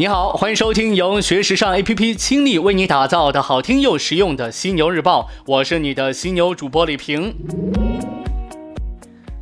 你好，欢迎收听由学时尚 APP 倾力为你打造的好听又实用的犀牛日报，我是你的犀牛主播李平。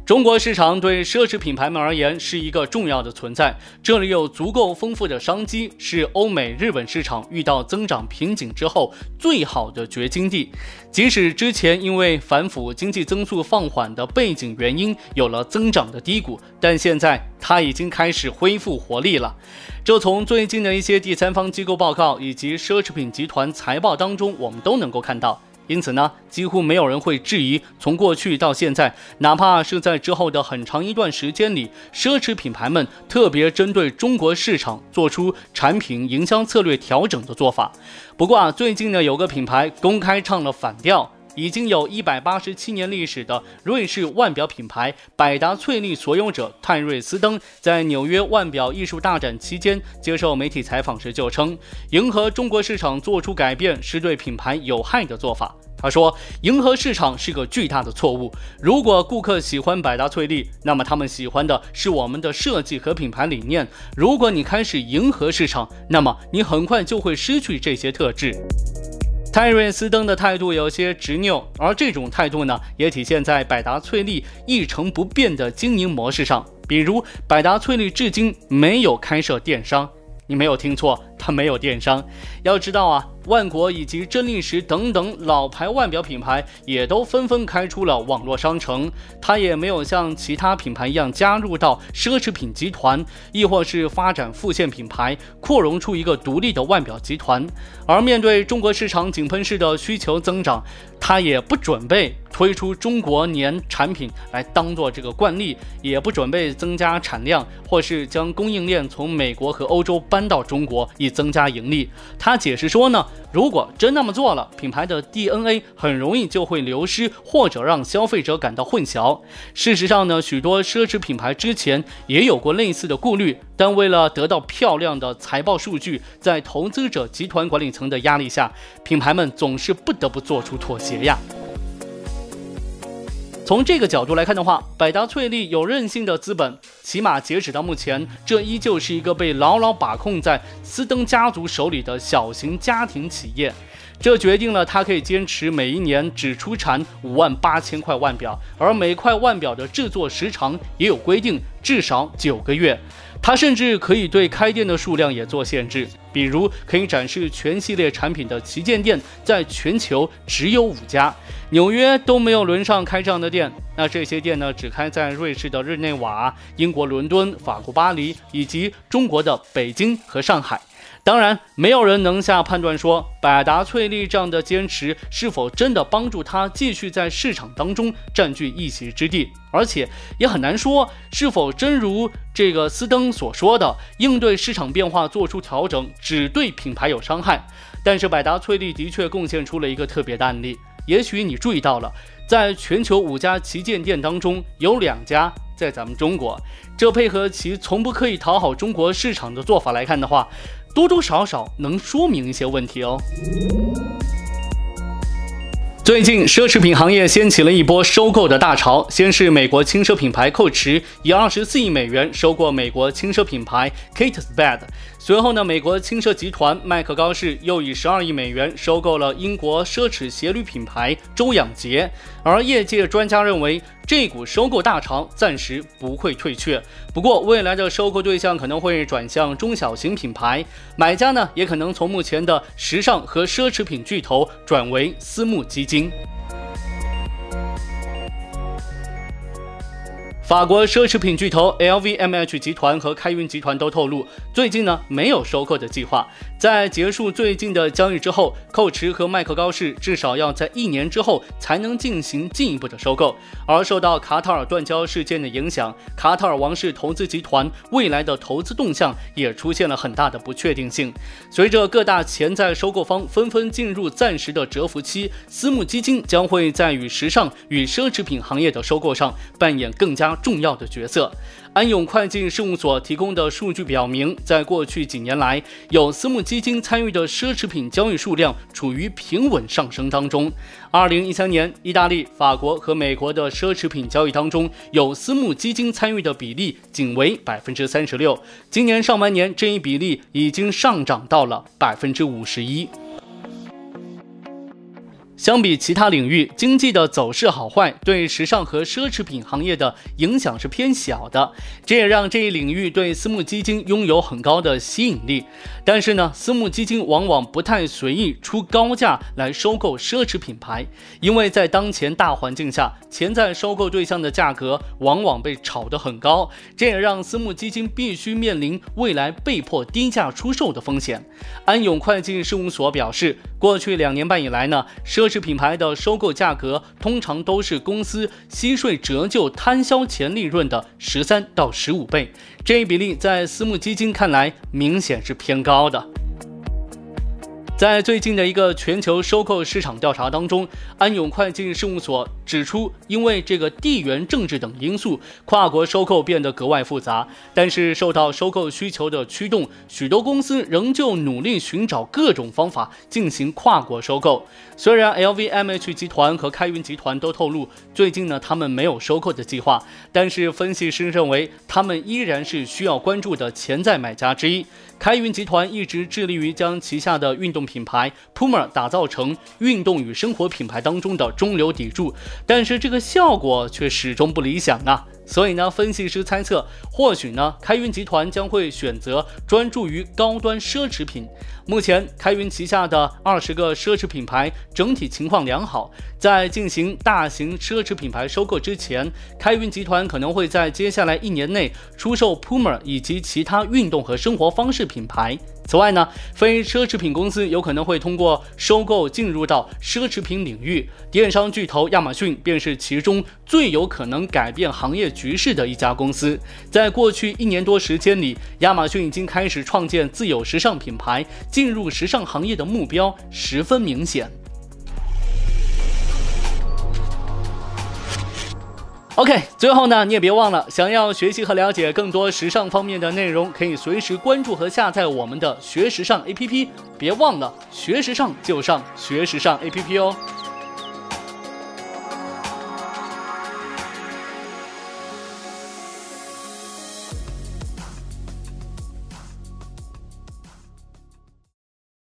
中国市场对奢侈品牌们而言是一个重要的存在，这里有足够丰富的商机，是欧美、日本市场遇到增长瓶颈之后最好的掘金地。即使之前因为反腐、经济增速放缓的背景原因有了增长的低谷，但现在它已经开始恢复活力了。这从最近的一些第三方机构报告以及奢侈品集团财报当中，我们都能够看到。因此呢，几乎没有人会质疑，从过去到现在，哪怕是在之后的很长一段时间里，奢侈品牌们特别针对中国市场做出产品营销策略调整的做法。不过啊，最近呢，有个品牌公开唱了反调，已经有一百八十七年历史的瑞士腕表品牌百达翠丽所有者泰瑞斯登，在纽约腕表艺术大展期间接受媒体采访时就称，迎合中国市场做出改变是对品牌有害的做法。他说：“迎合市场是个巨大的错误。如果顾客喜欢百达翠丽，那么他们喜欢的是我们的设计和品牌理念。如果你开始迎合市场，那么你很快就会失去这些特质。”泰瑞斯登的态度有些执拗，而这种态度呢，也体现在百达翠丽一成不变的经营模式上。比如，百达翠丽至今没有开设电商。你没有听错，它没有电商。要知道啊。万国以及真力时等等老牌腕表品牌也都纷纷开出了网络商城，它也没有像其他品牌一样加入到奢侈品集团，亦或是发展副线品牌，扩容出一个独立的腕表集团。而面对中国市场井喷式的需求增长，它也不准备推出中国年产品来当做这个惯例，也不准备增加产量，或是将供应链从美国和欧洲搬到中国以增加盈利。他解释说呢。如果真那么做了，品牌的 DNA 很容易就会流失，或者让消费者感到混淆。事实上呢，许多奢侈品牌之前也有过类似的顾虑，但为了得到漂亮的财报数据，在投资者集团管理层的压力下，品牌们总是不得不做出妥协呀。从这个角度来看的话，百达翡丽有韧性的资本，起码截止到目前，这依旧是一个被牢牢把控在斯登家族手里的小型家庭企业。这决定了它可以坚持每一年只出产五万八千块腕表，而每块腕表的制作时长也有规定，至少九个月。它甚至可以对开店的数量也做限制，比如可以展示全系列产品的旗舰店，在全球只有五家，纽约都没有轮上开这样的店。那这些店呢，只开在瑞士的日内瓦、英国伦敦、法国巴黎以及中国的北京和上海。当然，没有人能下判断说百达翠丽这样的坚持是否真的帮助他继续在市场当中占据一席之地，而且也很难说是否真如这个斯登所说的，应对市场变化做出调整只对品牌有伤害。但是百达翠丽的确贡献出了一个特别的案例，也许你注意到了，在全球五家旗舰店当中有两家在咱们中国，这配合其从不刻意讨好中国市场的做法来看的话。多多少少能说明一些问题哦。最近，奢侈品行业掀起了一波收购的大潮。先是美国轻奢品牌蔻驰以二十四亿美元收购美国轻奢品牌 Kate Spade。随后呢，美国轻奢集团麦克高士又以十二亿美元收购了英国奢侈鞋履品牌周养杰。而业界专家认为，这股收购大潮暂时不会退却。不过，未来的收购对象可能会转向中小型品牌，买家呢也可能从目前的时尚和奢侈品巨头转为私募基金。法国奢侈品巨头 LVMH 集团和开云集团都透露，最近呢没有收购的计划。在结束最近的交易之后，蔻驰和麦克高士至少要在一年之后才能进行进一步的收购。而受到卡塔尔断交事件的影响，卡塔尔王室投资集团未来的投资动向也出现了很大的不确定性。随着各大潜在收购方纷纷进入暂时的蛰伏期，私募基金将会在与时尚与奢侈品行业的收购上扮演更加重要的角色。安永会计事务所提供的数据表明，在过去几年来，有私募基金参与的奢侈品交易数量处于平稳上升当中。二零一三年，意大利、法国和美国的奢侈品交易当中，有私募基金参与的比例仅为百分之三十六。今年上半年，这一比例已经上涨到了百分之五十一。相比其他领域，经济的走势好坏对时尚和奢侈品行业的影响是偏小的，这也让这一领域对私募基金拥有很高的吸引力。但是呢，私募基金往往不太随意出高价来收购奢侈品牌，因为在当前大环境下，潜在收购对象的价格往往被炒得很高，这也让私募基金必须面临未来被迫低价出售的风险。安永会计事务所表示，过去两年半以来呢，奢侈品牌的收购价格通常都是公司息税折旧摊销前利润的十三到十五倍，这一比例在私募基金看来明显是偏高的。在最近的一个全球收购市场调查当中，安永会计事务所指出，因为这个地缘政治等因素，跨国收购变得格外复杂。但是受到收购需求的驱动，许多公司仍旧努力寻找各种方法进行跨国收购。虽然 LVMH 集团和开云集团都透露，最近呢他们没有收购的计划，但是分析师认为，他们依然是需要关注的潜在买家之一。开云集团一直致力于将旗下的运动品牌 Puma 打造成运动与生活品牌当中的中流砥柱，但是这个效果却始终不理想啊。所以呢，分析师猜测，或许呢，开云集团将会选择专注于高端奢侈品。目前，开云旗下的二十个奢侈品牌整体情况良好。在进行大型奢侈品牌收购之前，开云集团可能会在接下来一年内出售 Puma 以及其他运动和生活方式品牌。此外呢，非奢侈品公司有可能会通过收购进入到奢侈品领域。电商巨头亚马逊便是其中最有可能改变行业局势的一家公司。在过去一年多时间里，亚马逊已经开始创建自有时尚品牌，进入时尚行业的目标十分明显。OK，最后呢，你也别忘了，想要学习和了解更多时尚方面的内容，可以随时关注和下载我们的学时尚 APP。别忘了，学时尚就上学时尚 APP 哦。